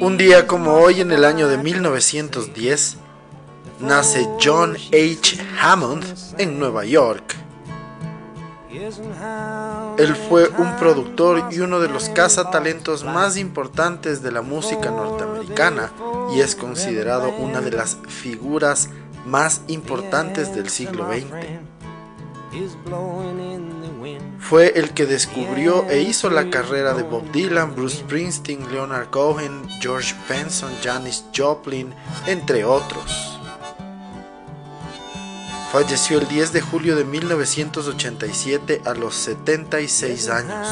Un día como hoy en el año de 1910, nace John H. Hammond en Nueva York. Él fue un productor y uno de los cazatalentos más importantes de la música norteamericana y es considerado una de las figuras más importantes del siglo XX. Fue el que descubrió e hizo la carrera de Bob Dylan, Bruce Springsteen, Leonard Cohen, George Benson, Janis Joplin, entre otros. Falleció el 10 de julio de 1987 a los 76 años.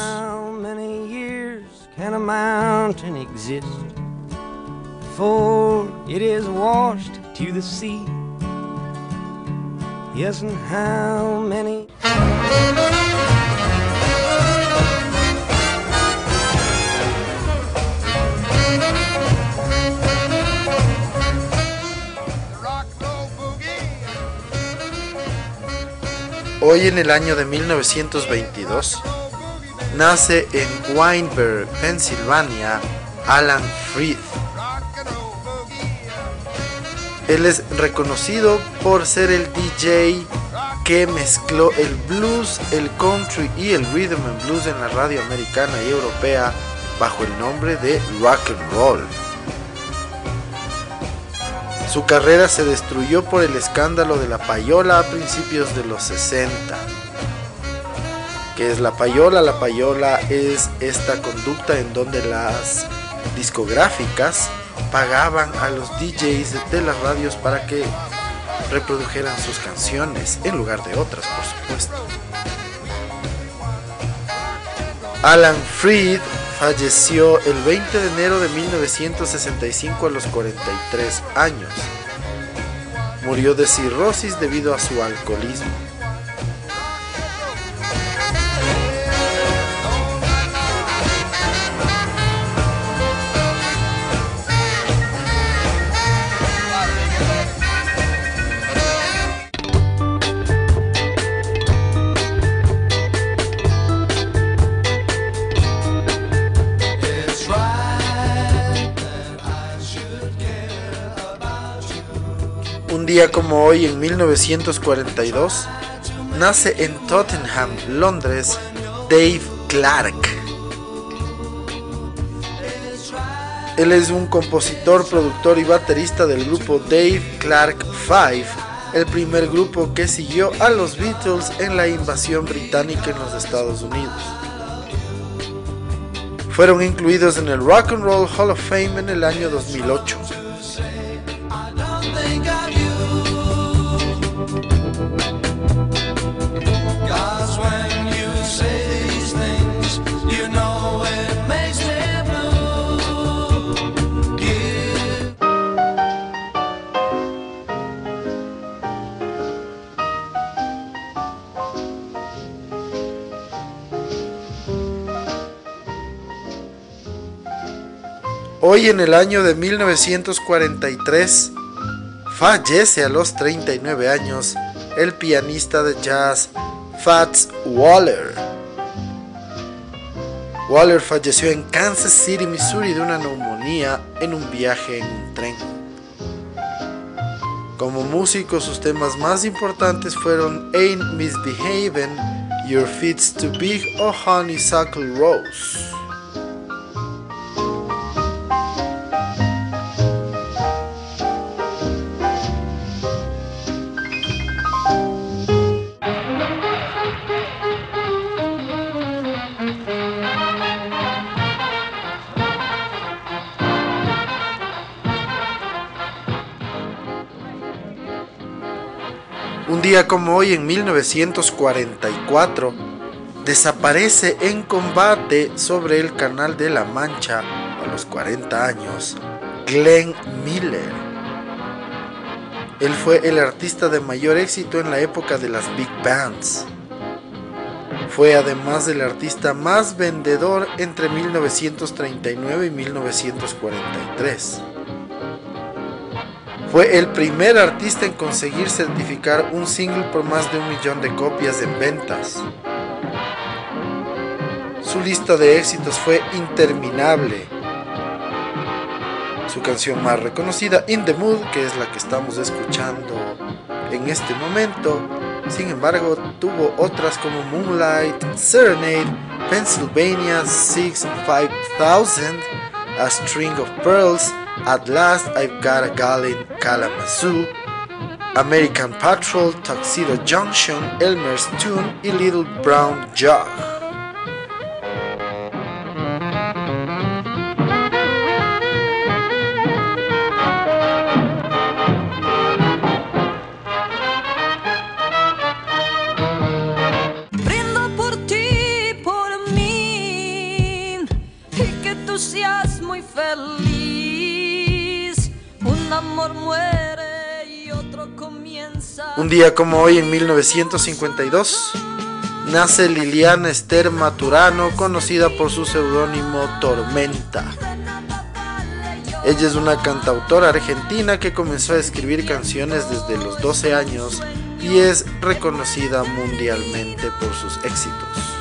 Yes, and how many? Hoy en el año de 1922 nace en Weinberg, Pensilvania, Alan Freed. Él es reconocido por ser el DJ que mezcló el blues, el country y el rhythm and blues en la radio americana y europea bajo el nombre de rock and roll. Su carrera se destruyó por el escándalo de la payola a principios de los 60. ¿Qué es la payola? La payola es esta conducta en donde las discográficas pagaban a los DJs de las radios para que reprodujeran sus canciones en lugar de otras, por supuesto. Alan Freed falleció el 20 de enero de 1965 a los 43 años. Murió de cirrosis debido a su alcoholismo. Día como hoy, en 1942, nace en Tottenham, Londres, Dave Clark. Él es un compositor, productor y baterista del grupo Dave Clark Five, el primer grupo que siguió a los Beatles en la invasión británica en los Estados Unidos. Fueron incluidos en el Rock and Roll Hall of Fame en el año 2008. Hoy en el año de 1943 fallece a los 39 años el pianista de jazz Fats Waller. Waller falleció en Kansas City, Missouri de una neumonía en un viaje en un tren. Como músico sus temas más importantes fueron Ain't Misbehavin', Your Feet's Too Big o Honeysuckle Rose. Un día como hoy, en 1944, desaparece en combate sobre el Canal de la Mancha, los 40 años, Glenn Miller. Él fue el artista de mayor éxito en la época de las big bands. Fue además el artista más vendedor entre 1939 y 1943. Fue el primer artista en conseguir certificar un single por más de un millón de copias en ventas. Su lista de éxitos fue interminable. Su canción más reconocida, In the Mood, que es la que estamos escuchando en este momento, sin embargo, tuvo otras como Moonlight, Serenade, Pennsylvania 65000, A String of Pearls, At Last I've Got a Gal in Kalamazoo, American Patrol, Tuxedo Junction, Elmer's Tune y Little Brown Jug. Un día como hoy, en 1952, nace Liliana Esther Maturano, conocida por su seudónimo Tormenta. Ella es una cantautora argentina que comenzó a escribir canciones desde los 12 años y es reconocida mundialmente por sus éxitos.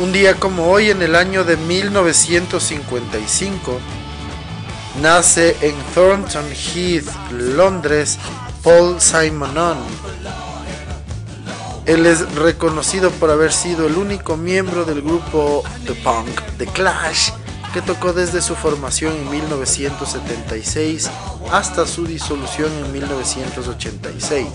Un día como hoy, en el año de 1955, nace en Thornton Heath, Londres, Paul Simonon. Él es reconocido por haber sido el único miembro del grupo The Punk, The Clash, que tocó desde su formación en 1976 hasta su disolución en 1986.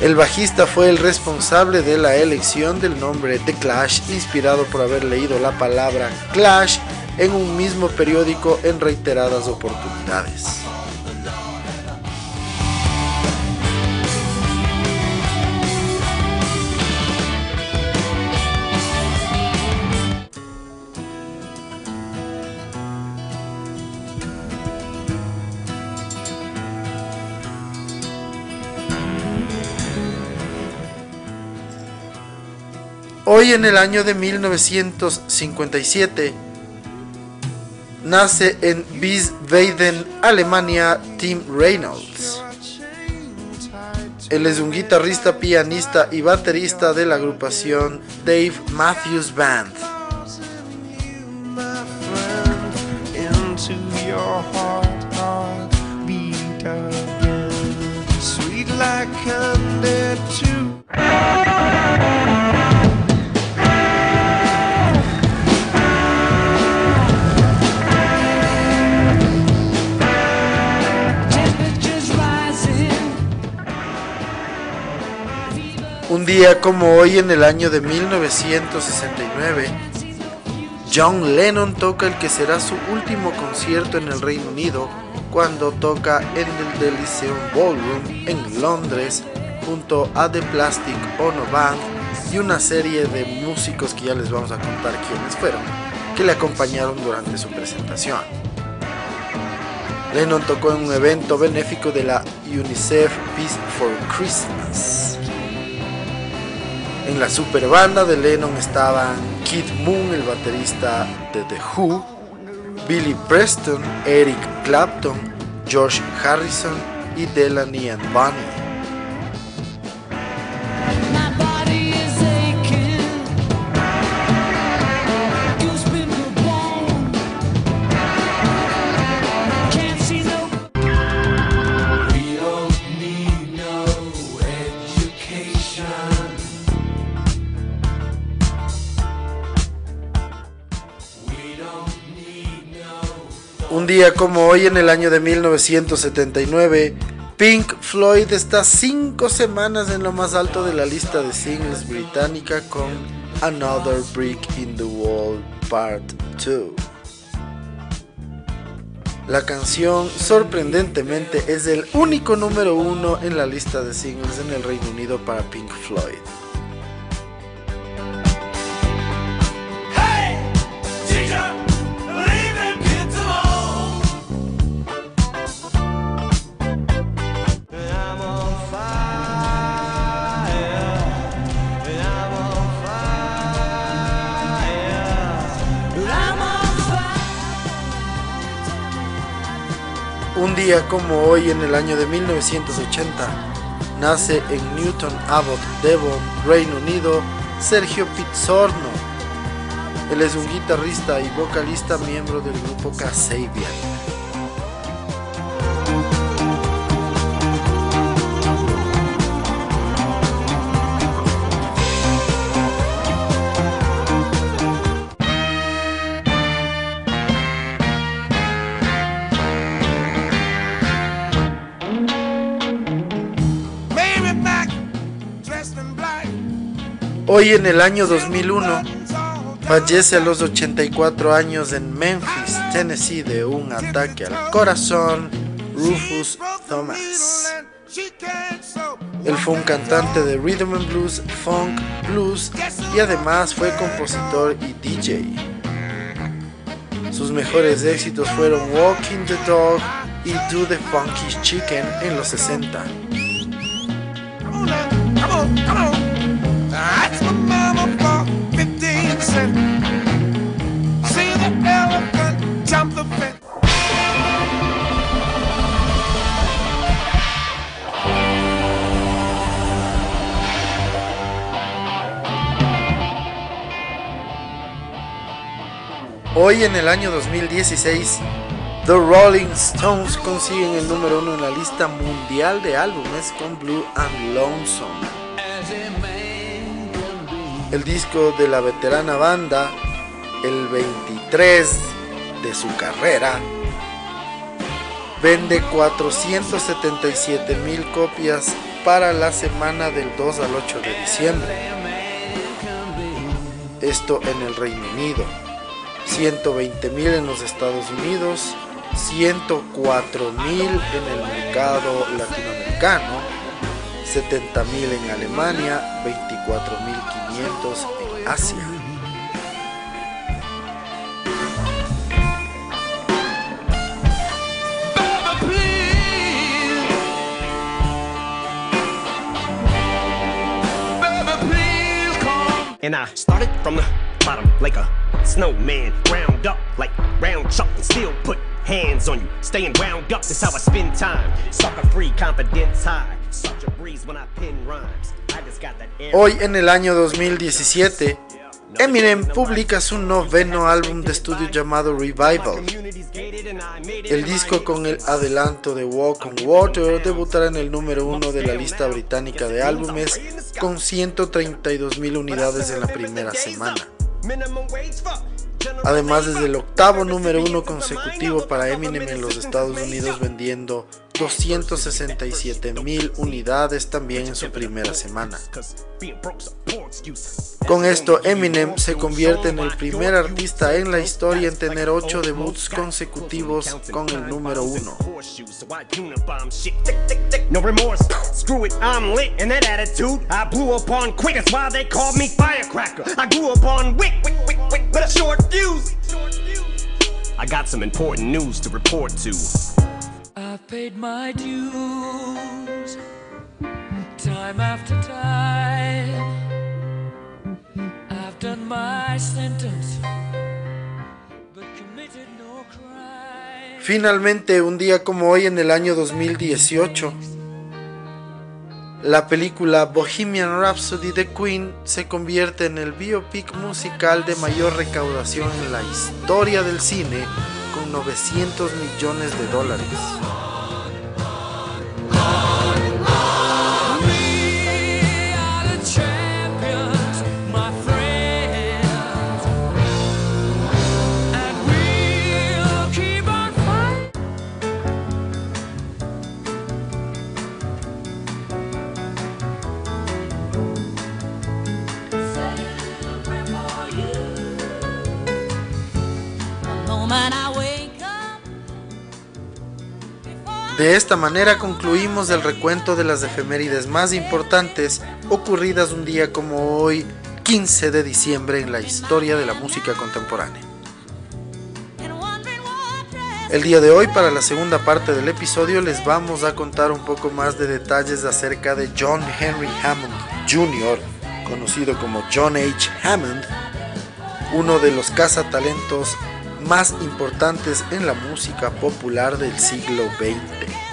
El bajista fue el responsable de la elección del nombre The Clash, inspirado por haber leído la palabra Clash en un mismo periódico en reiteradas oportunidades. Hoy en el año de 1957 nace en Wiesbaden, Alemania, Tim Reynolds. Él es un guitarrista, pianista y baterista de la agrupación Dave Matthews Band. Un día como hoy en el año de 1969, John Lennon toca el que será su último concierto en el Reino Unido cuando toca en el Deliceum Ballroom en Londres junto a The Plastic Ono Band y una serie de músicos que ya les vamos a contar quiénes fueron, que le acompañaron durante su presentación. Lennon tocó en un evento benéfico de la UNICEF Peace for Christmas. En la super banda de Lennon estaban Kid Moon, el baterista de The Who, Billy Preston, Eric Clapton, George Harrison y Delaney and Bonnie. Día como hoy en el año de 1979, Pink Floyd está cinco semanas en lo más alto de la lista de singles británica con Another Brick in the Wall Part 2. La canción sorprendentemente es el único número uno en la lista de singles en el Reino Unido para Pink Floyd. Día como hoy en el año de 1980, nace en Newton Abbot, Devon, Reino Unido, Sergio Pizzorno. Él es un guitarrista y vocalista miembro del grupo Kasabian. Hoy en el año 2001 fallece a los 84 años en Memphis, Tennessee de un ataque al corazón Rufus Thomas. Él fue un cantante de rhythm and blues, funk, blues y además fue compositor y DJ. Sus mejores éxitos fueron Walking the Dog y Do the Funky Chicken en los 60. Hoy en el año 2016, The Rolling Stones consiguen el número uno en la lista mundial de álbumes con Blue and Lonesome. El disco de la veterana banda, el 23 de su carrera, vende 477 mil copias para la semana del 2 al 8 de diciembre. Esto en el Reino Unido. 120 mil en los Estados Unidos, 104 mil en el mercado latinoamericano, 70 mil en Alemania, 24 mil 500 en Asia. And I started from the bottom like a snowman. Round up like round chuck and still put hands on you. Staying round up is how I spend time. Sucker free, confidence high. Such a breeze when I pin rhymes. I just got that air. Hoy en el año 2017, Eminem publica su noveno álbum de estudio llamado Revival. El disco con el adelanto de Walk on Water debutará en el número uno de la lista británica de álbumes con 132 mil unidades en la primera semana. Además es el octavo número uno consecutivo para Eminem en los Estados Unidos vendiendo 267 mil unidades también en su primera semana. Con esto Eminem se convierte en el primer artista en la historia en tener 8 debuts consecutivos con el número uno. No remorse, screw it, I'm lit in that attitude. I blew up on quick, that's why they called me firecracker. I grew up on wick, wick, wick, wick, with a short fuse. I got some important news to report to. I've paid my dues time after time. I've done my sentence, but committed no crime. Finalmente, un día como hoy en el año 2018, la película Bohemian Rhapsody de Queen se convierte en el biopic musical de mayor recaudación en la historia del cine con 900 millones de dólares. De esta manera concluimos el recuento de las efemérides más importantes ocurridas un día como hoy, 15 de diciembre en la historia de la música contemporánea. El día de hoy, para la segunda parte del episodio, les vamos a contar un poco más de detalles acerca de John Henry Hammond Jr., conocido como John H. Hammond, uno de los cazatalentos más importantes en la música popular del siglo XX.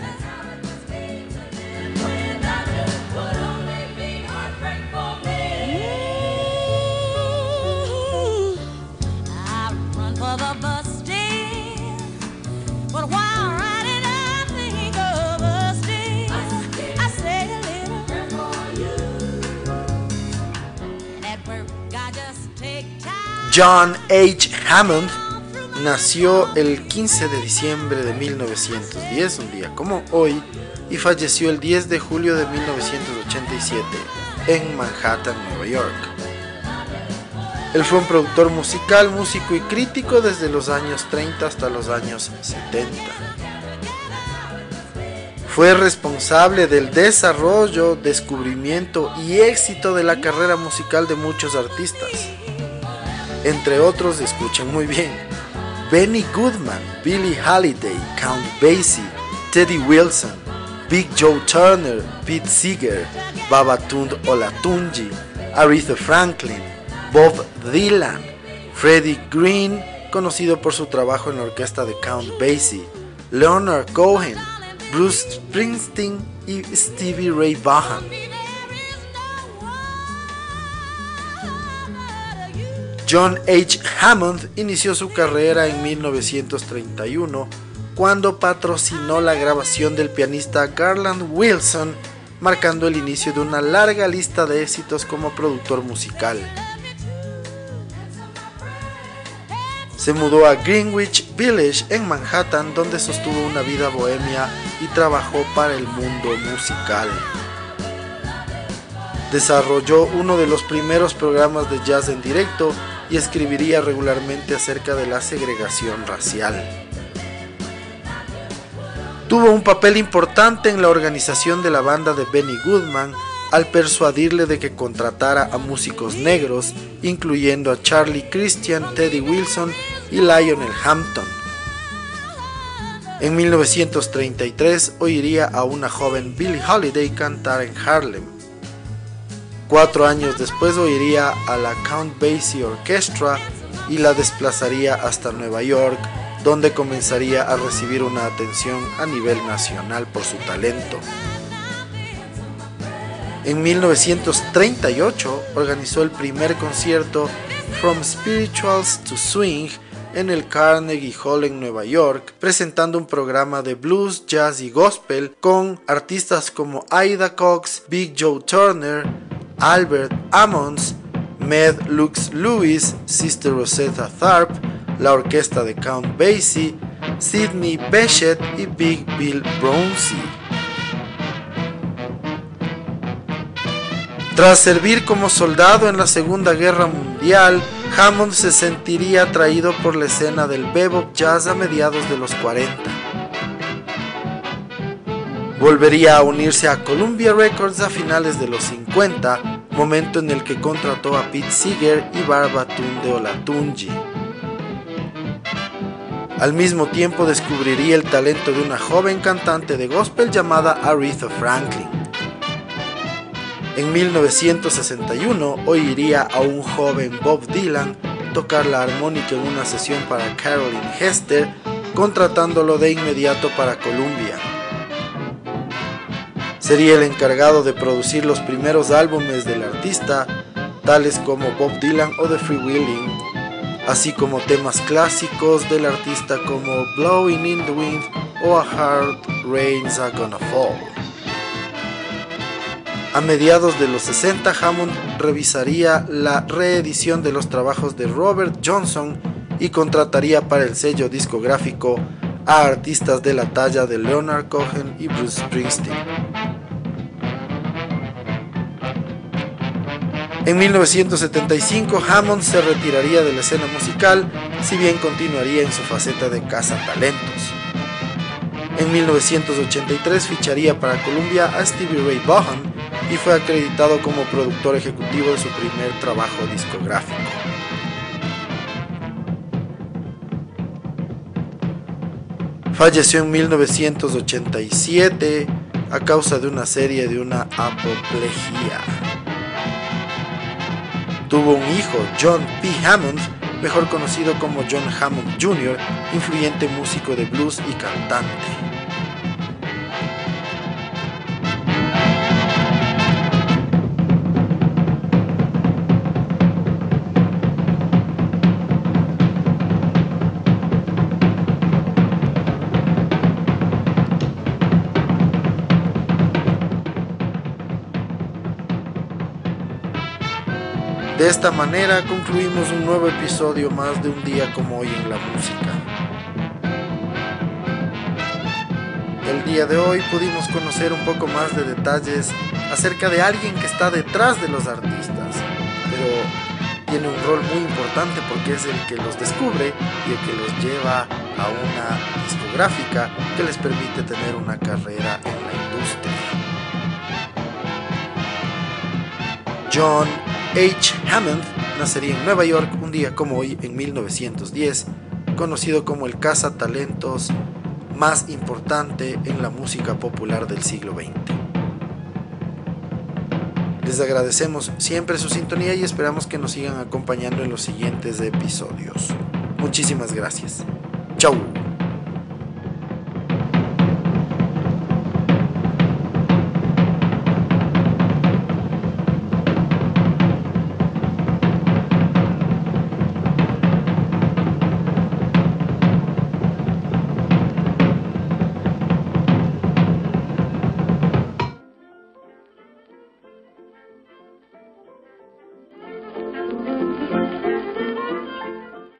John H. Hammond nació el 15 de diciembre de 1910, un día como hoy, y falleció el 10 de julio de 1987 en Manhattan, Nueva York. Él fue un productor musical, músico y crítico desde los años 30 hasta los años 70. Fue responsable del desarrollo, descubrimiento y éxito de la carrera musical de muchos artistas. Entre otros, escuchen muy bien, Benny Goodman, Billie Holiday, Count Basie, Teddy Wilson, Big Joe Turner, Pete Seeger, Babatunde Olatunji, Aretha Franklin, Bob Dylan, Freddie Green, conocido por su trabajo en la orquesta de Count Basie, Leonard Cohen, Bruce Springsteen y Stevie Ray Vaughan. John H. Hammond inició su carrera en 1931 cuando patrocinó la grabación del pianista Garland Wilson, marcando el inicio de una larga lista de éxitos como productor musical. Se mudó a Greenwich Village en Manhattan donde sostuvo una vida bohemia y trabajó para el mundo musical. Desarrolló uno de los primeros programas de jazz en directo y escribiría regularmente acerca de la segregación racial. Tuvo un papel importante en la organización de la banda de Benny Goodman al persuadirle de que contratara a músicos negros, incluyendo a Charlie Christian, Teddy Wilson y Lionel Hampton. En 1933 oiría a una joven Billie Holiday cantar en Harlem. Cuatro años después oiría a la Count Basie Orchestra y la desplazaría hasta Nueva York, donde comenzaría a recibir una atención a nivel nacional por su talento. En 1938 organizó el primer concierto From Spirituals to Swing en el Carnegie Hall en Nueva York, presentando un programa de blues, jazz y gospel con artistas como Ida Cox, Big Joe Turner, Albert Ammons, Med Lux Lewis, Sister Rosetta Tharpe, la orquesta de Count Basie, Sidney Bechet y Big Bill Brownsie. Tras servir como soldado en la Segunda Guerra Mundial, Hammond se sentiría atraído por la escena del bebop jazz a mediados de los 40. Volvería a unirse a Columbia Records a finales de los 50, momento en el que contrató a Pete Seeger y Barbatunde Olatunji. Al mismo tiempo descubriría el talento de una joven cantante de gospel llamada Aretha Franklin. En 1961 oiría a un joven Bob Dylan tocar la armónica en una sesión para Caroline Hester, contratándolo de inmediato para Columbia. Sería el encargado de producir los primeros álbumes del artista, tales como Bob Dylan o The Freewheeling, así como temas clásicos del artista como Blowing in the Wind o A Hard Rains Are Gonna Fall. A mediados de los 60, Hammond revisaría la reedición de los trabajos de Robert Johnson y contrataría para el sello discográfico a artistas de la talla de Leonard Cohen y Bruce Springsteen. En 1975, Hammond se retiraría de la escena musical si bien continuaría en su faceta de cazatalentos. En 1983 ficharía para Columbia a Stevie Ray Vaughan y fue acreditado como productor ejecutivo de su primer trabajo discográfico. Falleció en 1987 a causa de una serie de una apoplejía. Tuvo un hijo, John P. Hammond, mejor conocido como John Hammond Jr., influyente músico de blues y cantante. De esta manera concluimos un nuevo episodio más de un día como hoy en la música. El día de hoy pudimos conocer un poco más de detalles acerca de alguien que está detrás de los artistas, pero tiene un rol muy importante porque es el que los descubre y el que los lleva a una discográfica que les permite tener una carrera en la industria. John H. Hammond nacería en Nueva York un día como hoy en 1910, conocido como el cazatalentos más importante en la música popular del siglo XX. Les agradecemos siempre su sintonía y esperamos que nos sigan acompañando en los siguientes episodios. Muchísimas gracias. Chau.